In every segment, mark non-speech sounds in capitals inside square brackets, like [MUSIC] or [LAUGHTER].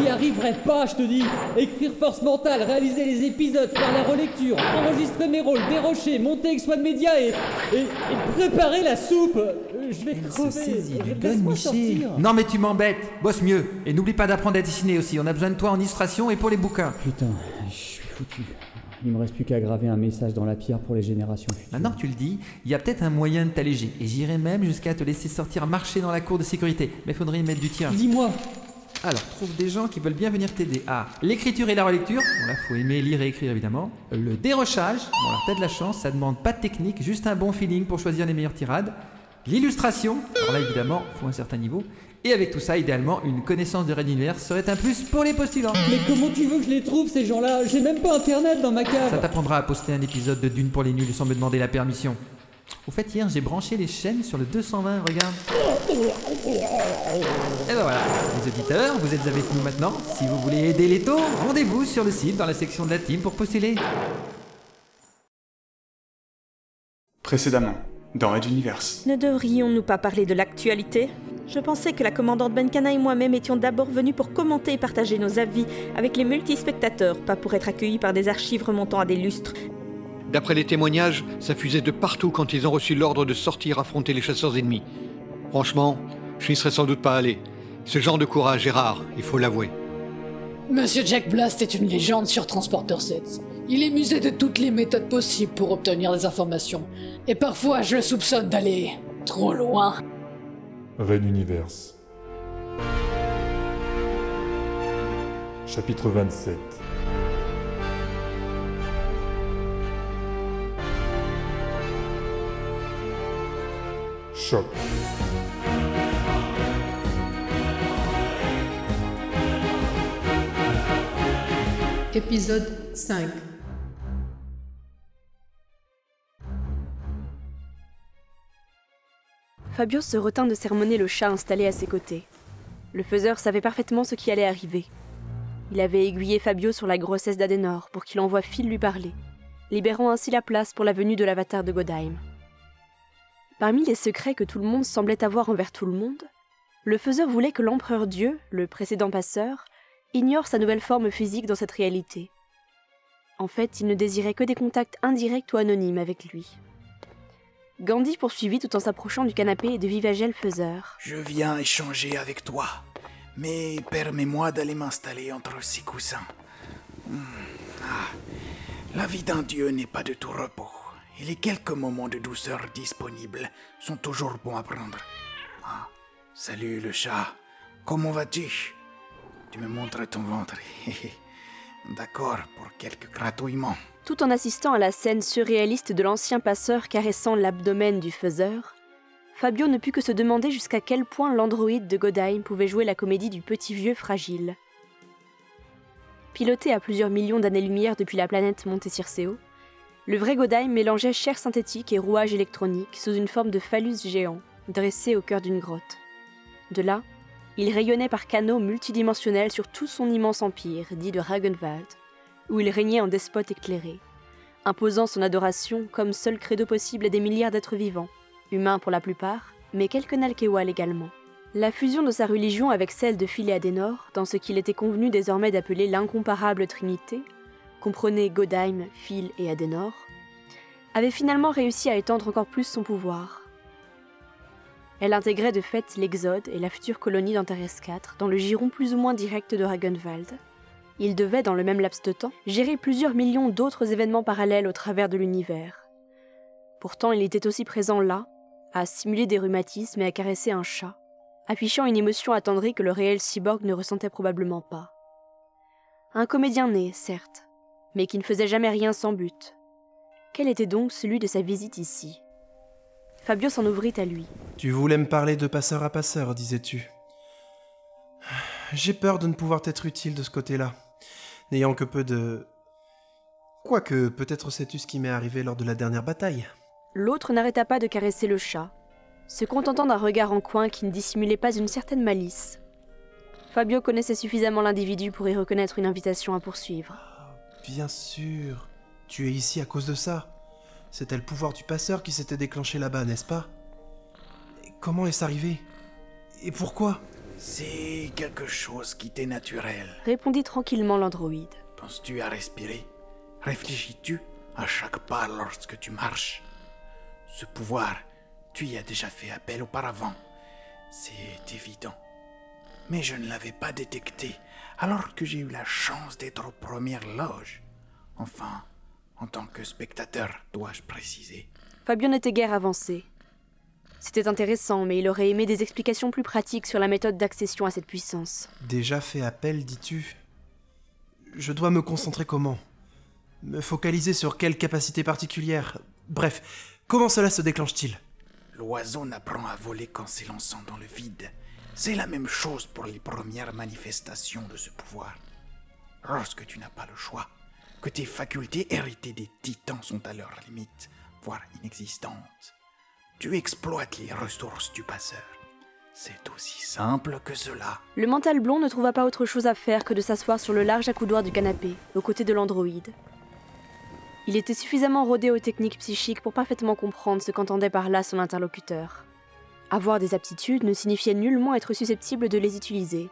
J'y arriverai pas, je te dis. Écrire force mentale, réaliser les épisodes, faire la relecture, enregistrer mes rôles, dérocher, monter avec Swan Media et, et, et préparer la soupe. Euh, Je vais Elle se crever. saisit du gun. Non mais tu m'embêtes, bosse mieux. Et n'oublie pas d'apprendre à dessiner aussi, on a besoin de toi en illustration et pour les bouquins. Putain, je suis foutu. Il me reste plus qu'à graver un message dans la pierre pour les générations futures. Maintenant que tu le dis, il y a peut-être un moyen de t'alléger. Et j'irai même jusqu'à te laisser sortir marcher dans la cour de sécurité. Mais faudrait y mettre du tien. Dis-moi, Alors, trouve des gens qui veulent bien venir t'aider. Ah, l'écriture et la relecture. Bon là, faut aimer lire et écrire évidemment. Le dérochage. Bon alors, t'as de la chance, ça demande pas de technique, juste un bon feeling pour choisir les meilleures tirades. L'illustration. Alors là, évidemment, faut un certain niveau. Et avec tout ça, idéalement, une connaissance de Red Universe serait un plus pour les postulants. mais comment tu veux que je les trouve ces gens-là? J'ai même pas internet dans ma Ça cave. t'apprendra à poster un épisode de Dune pour les nuls sans me demander la permission. Au fait, hier, j'ai branché les chaînes sur le 220, regarde. Et ben voilà, les auditeurs, vous êtes avec nous maintenant. Si vous voulez aider les taux, rendez-vous sur le site dans la section de la team pour postuler. Précédemment, dans Red Universe. Ne devrions-nous pas parler de l'actualité? Je pensais que la commandante Benkana et moi-même étions d'abord venus pour commenter et partager nos avis avec les multispectateurs, pas pour être accueillis par des archives remontant à des lustres. D'après les témoignages, ça fusait de partout quand ils ont reçu l'ordre de sortir affronter les chasseurs ennemis. Franchement, je n'y serais sans doute pas allé. Ce genre de courage est rare, il faut l'avouer. Monsieur Jack Blast est une légende sur Transporter 7. Il est musé de toutes les méthodes possibles pour obtenir des informations. Et parfois, je le soupçonne d'aller trop loin. Red Universe. Chapitre 27 Choc. Épisode 5 Fabio se retint de sermonner le chat installé à ses côtés. Le faiseur savait parfaitement ce qui allait arriver. Il avait aiguillé Fabio sur la grossesse d'Adenor pour qu'il envoie Phil lui parler, libérant ainsi la place pour la venue de l'avatar de Godheim. Parmi les secrets que tout le monde semblait avoir envers tout le monde, le faiseur voulait que l'empereur Dieu, le précédent passeur, ignore sa nouvelle forme physique dans cette réalité. En fait, il ne désirait que des contacts indirects ou anonymes avec lui. Gandhi poursuivit tout en s'approchant du canapé et de Vivagel faiseur. Je viens échanger avec toi, mais permets-moi d'aller m'installer entre ces coussins. Hmm, ah, la vie d'un dieu n'est pas de tout repos, et les quelques moments de douceur disponibles sont toujours bons à prendre. Ah, salut le chat, comment vas-tu? Tu me montres ton ventre. [LAUGHS] D'accord pour quelques gratouillements. Tout en assistant à la scène surréaliste de l'ancien passeur caressant l'abdomen du faiseur, Fabio ne put que se demander jusqu'à quel point l'androïde de Godheim pouvait jouer la comédie du petit vieux fragile. Piloté à plusieurs millions d'années-lumière depuis la planète Monte Circeo, le vrai Godheim mélangeait chair synthétique et rouage électronique sous une forme de phallus géant, dressé au cœur d'une grotte. De là, il rayonnait par canaux multidimensionnels sur tout son immense empire, dit de Ragenwald, où il régnait en despote éclairé, imposant son adoration comme seul credo possible à des milliards d'êtres vivants, humains pour la plupart, mais quelques Nalkewal également. La fusion de sa religion avec celle de Phil et Adenor, dans ce qu'il était convenu désormais d'appeler l'incomparable Trinité, comprenait Godheim, Phil et Adenor, avait finalement réussi à étendre encore plus son pouvoir. Elle intégrait de fait l'Exode et la future colonie d'Antares 4 dans le giron plus ou moins direct de Ragenwald. Il devait, dans le même laps de temps, gérer plusieurs millions d'autres événements parallèles au travers de l'univers. Pourtant, il était aussi présent là, à simuler des rhumatismes et à caresser un chat, affichant une émotion attendrie que le réel cyborg ne ressentait probablement pas. Un comédien né, certes, mais qui ne faisait jamais rien sans but. Quel était donc celui de sa visite ici? Fabio s'en ouvrit à lui. Tu voulais me parler de passeur à passeur, disais-tu. J'ai peur de ne pouvoir t'être utile de ce côté-là, n'ayant que peu de... Quoique, peut-être sais-tu ce qui m'est arrivé lors de la dernière bataille. L'autre n'arrêta pas de caresser le chat, se contentant d'un regard en coin qui ne dissimulait pas une certaine malice. Fabio connaissait suffisamment l'individu pour y reconnaître une invitation à poursuivre. Bien sûr. Tu es ici à cause de ça. C'était le pouvoir du passeur qui s'était déclenché là-bas, n'est-ce pas? Et Comment est-ce arrivé? Et pourquoi? C'est quelque chose qui t'est naturel. répondit tranquillement l'androïde. Penses-tu à respirer? Réfléchis-tu à chaque pas lorsque tu marches? Ce pouvoir, tu y as déjà fait appel auparavant. C'est évident. Mais je ne l'avais pas détecté alors que j'ai eu la chance d'être aux premières loges. Enfin, en tant que spectateur, dois-je préciser. Fabio n'était guère avancé. C'était intéressant, mais il aurait aimé des explications plus pratiques sur la méthode d'accession à cette puissance. Déjà fait appel, dis-tu? Je dois me concentrer comment? Me focaliser sur quelle capacité particulière? Bref, comment cela se déclenche-t-il? L'oiseau n'apprend à voler qu'en s'élançant dans le vide. C'est la même chose pour les premières manifestations de ce pouvoir. Lorsque tu n'as pas le choix, que tes facultés héritées des titans sont à leur limite, voire inexistantes, tu exploites les ressources du passeur. C'est aussi simple que cela. Le mental blond ne trouva pas autre chose à faire que de s'asseoir sur le large accoudoir du canapé, aux côtés de l'androïde. Il était suffisamment rodé aux techniques psychiques pour parfaitement comprendre ce qu'entendait par là son interlocuteur. Avoir des aptitudes ne signifiait nullement être susceptible de les utiliser.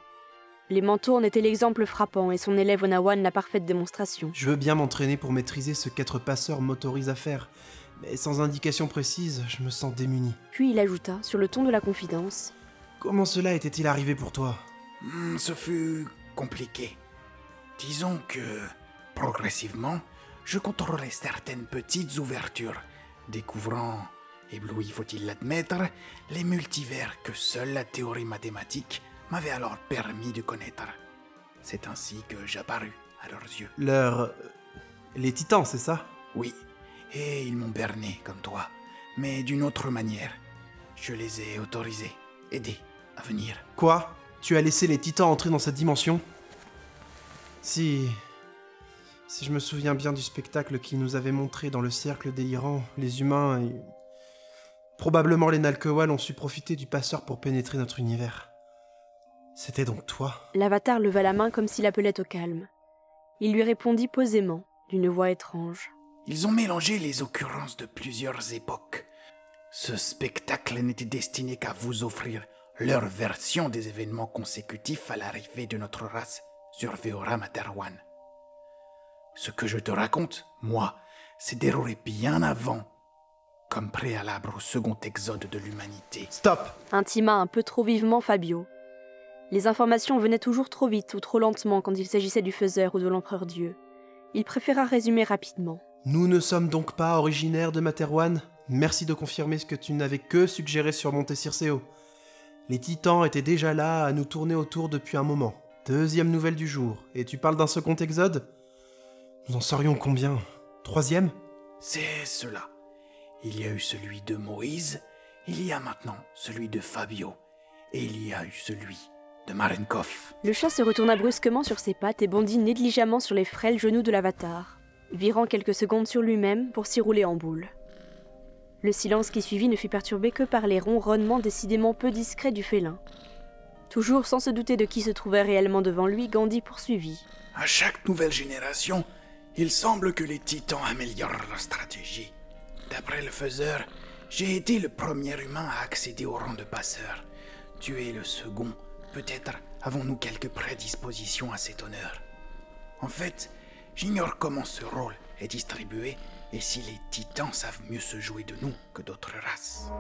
Les manteaux en étaient l'exemple frappant et son élève Onawan la parfaite démonstration. Je veux bien m'entraîner pour maîtriser ce qu'être passeur m'autorise à faire, mais sans indication précise, je me sens démuni. Puis il ajouta, sur le ton de la confidence Comment cela était-il arrivé pour toi? Hmm, ce fut compliqué. Disons que, progressivement, je contrôlais certaines petites ouvertures, découvrant, ébloui faut-il l'admettre, les multivers que seule la théorie mathématique m'avait alors permis de connaître. C'est ainsi que j'apparus à leurs yeux. Leur... Les titans, c'est ça? Oui, et ils m'ont berné comme toi, mais d'une autre manière. Je les ai autorisés, aidés à venir. Quoi? Tu as laissé les titans entrer dans cette dimension? Si... Si je me souviens bien du spectacle qu'ils nous avaient montré dans le cercle délirant, les humains et... Probablement les Nalkewal ont su profiter du passeur pour pénétrer notre univers. C'était donc toi? L'avatar leva la main comme s'il appelait au calme. Il lui répondit posément, d'une voix étrange. Ils ont mélangé les occurrences de plusieurs époques. Ce spectacle n'était destiné qu'à vous offrir leur version des événements consécutifs à l'arrivée de notre race sur Veora Materwan. Ce que je te raconte, moi, s'est déroulé bien avant, comme préalable au second exode de l'humanité. Stop Intima un peu trop vivement Fabio. Les informations venaient toujours trop vite ou trop lentement quand il s'agissait du faiseur ou de l'empereur Dieu. Il préféra résumer rapidement. Nous ne sommes donc pas originaires de Materwan Merci de confirmer ce que tu n'avais que suggéré sur Monte Circeo. Les titans étaient déjà là à nous tourner autour depuis un moment. Deuxième nouvelle du jour. Et tu parles d'un second exode? Nous en saurions combien? Troisième? C'est cela. Il y a eu celui de Moïse, il y a maintenant celui de Fabio, et il y a eu celui de Marenkov. Le chat se retourna brusquement sur ses pattes et bondit négligemment sur les frêles genoux de l'avatar, virant quelques secondes sur lui-même pour s'y rouler en boule. Le silence qui suivit ne fut perturbé que par les ronronnements décidément peu discrets du félin. Toujours sans se douter de qui se trouvait réellement devant lui, Gandhi poursuivit. À chaque nouvelle génération, il semble que les titans améliorent leur stratégie. D'après le faiseur, j'ai été le premier humain à accéder au rang de passeur. Tu es le second. Peut-être avons-nous quelques prédispositions à cet honneur. En fait, j'ignore comment ce rôle est distribué et si les titans savent mieux se jouer de nous que d'autres races.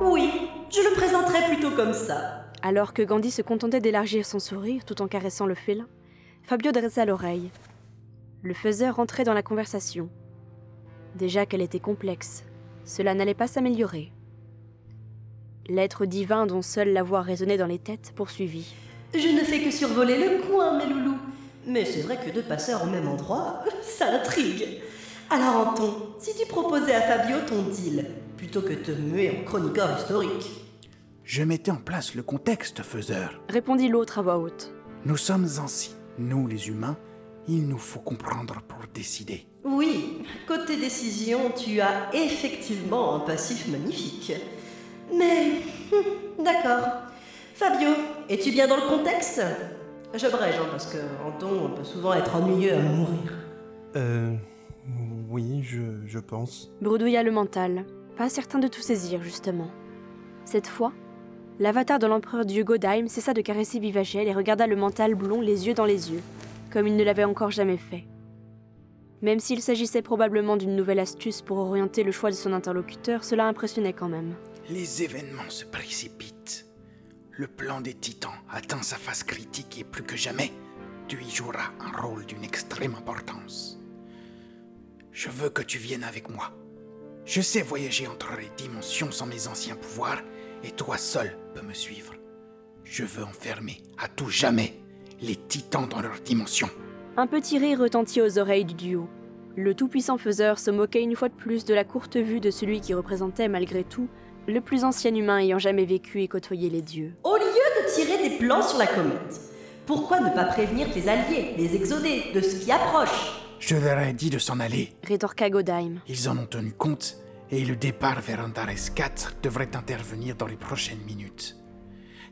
Oui, je le présenterai plutôt comme ça. Alors que Gandhi se contentait d'élargir son sourire tout en caressant le félin, Fabio dressa l'oreille. Le faiseur rentrait dans la conversation. Déjà qu'elle était complexe, cela n'allait pas s'améliorer. L'être divin dont seule la voix résonnait dans les têtes poursuivit. Je ne fais que survoler le coin, mes loulous. Mais c'est vrai que deux passeurs au même endroit, [LAUGHS] ça intrigue. Alors Anton, si tu proposais à Fabio ton deal, plutôt que te muer en chroniqueur historique. Je mettais en place le contexte, faiseur. Répondit l'autre à voix haute. Nous sommes ainsi, nous les humains, il nous faut comprendre pour décider. Oui, côté décision, tu as effectivement un passif magnifique. Mais... hum, D'accord. Fabio, es-tu bien dans le contexte? Je brège, hein, parce que Anton peut souvent être ennuyeux à mourir. Euh... Oui, je, je pense. Bredouilla le mental, pas certain de tout saisir justement. Cette fois, L'avatar de l'empereur Dieu Godheim cessa de caresser Vivagel et regarda le mental blond les yeux dans les yeux, comme il ne l'avait encore jamais fait. Même s'il s'agissait probablement d'une nouvelle astuce pour orienter le choix de son interlocuteur, cela impressionnait quand même. Les événements se précipitent. Le plan des titans atteint sa phase critique et plus que jamais, tu y joueras un rôle d'une extrême importance. Je veux que tu viennes avec moi. Je sais voyager entre les dimensions sans mes anciens pouvoirs, et toi seul peux me suivre. Je veux enfermer à tout jamais les titans dans leur dimension. Un petit rire retentit aux oreilles du duo. Le tout-puissant faiseur se moquait une fois de plus de la courte vue de celui qui représentait malgré tout le plus ancien humain ayant jamais vécu et côtoyé les dieux. Au lieu de tirer des plans sur la comète, pourquoi ne pas prévenir tes alliés, les exodés, de ce qui approche? Je leur ai dit de s'en aller. Rétorqua Godheim. Ils en ont tenu compte et le départ vers Antares 4 devrait intervenir dans les prochaines minutes.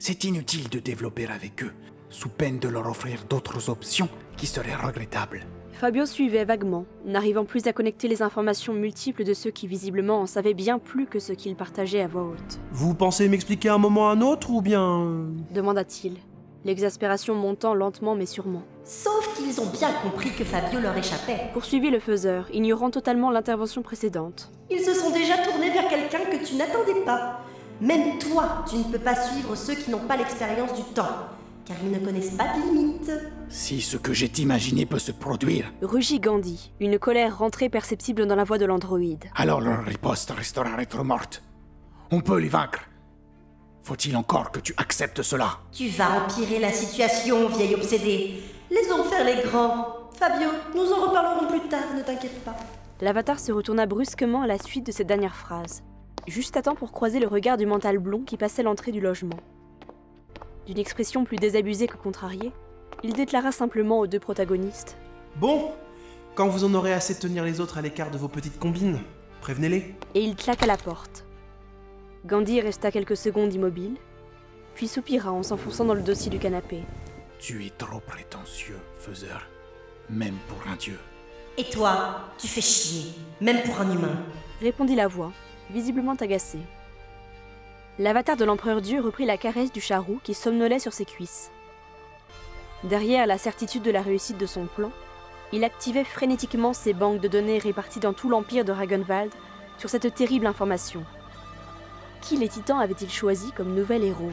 C'est inutile de développer avec eux, sous peine de leur offrir d'autres options qui seraient regrettables. Fabio suivait vaguement, n'arrivant plus à connecter les informations multiples de ceux qui visiblement en savaient bien plus que ce qu'ils partageaient à voix haute. Vous pensez m'expliquer un moment à un autre ou bien... euh, Demanda-t-il, l'exaspération montant lentement mais sûrement. Sauf qu'ils ont bien compris que Fabio leur échappait. Poursuivit le faiseur, ignorant totalement l'intervention précédente. Ils se sont déjà tournés vers quelqu'un que tu n'attendais pas. Même toi, tu ne peux pas suivre ceux qui n'ont pas l'expérience du temps, car ils ne connaissent pas de limites. Si ce que j'ai imaginé peut se produire, Rugit Gandhi, une colère rentrée perceptible dans la voix de l'androïde. alors leur riposte restera rétro-morte. On peut les vaincre. Faut-il encore que tu acceptes cela? Tu vas empirer la situation, vieil obsédé. Laissons faire les grands. Fabio, nous en reparlerons plus tard, ne t'inquiète pas. L'avatar se retourna brusquement à la suite de cette dernière phrase, juste à temps pour croiser le regard du mental blond qui passait l'entrée du logement. D'une expression plus désabusée que contrariée, il déclara simplement aux deux protagonistes Bon, quand vous en aurez assez de tenir les autres à l'écart de vos petites combines, prévenez-les. et il claqua la porte. Gandhi resta quelques secondes immobile, puis soupira en s'enfonçant dans le dossier du canapé. Tu es trop prétentieux, faiseur. Même pour un dieu. Et toi, tu fais chier, même pour un humain. Répondit la voix, visiblement agacée. L'avatar de l'empereur Dieu reprit la caresse du charou qui somnolait sur ses cuisses. Derrière la certitude de la réussite de son plan, il activait frénétiquement ses banques de données réparties dans tout l'empire de Ragenwald sur cette terrible information. Qui les titans avaient-ils choisi comme nouvel héros?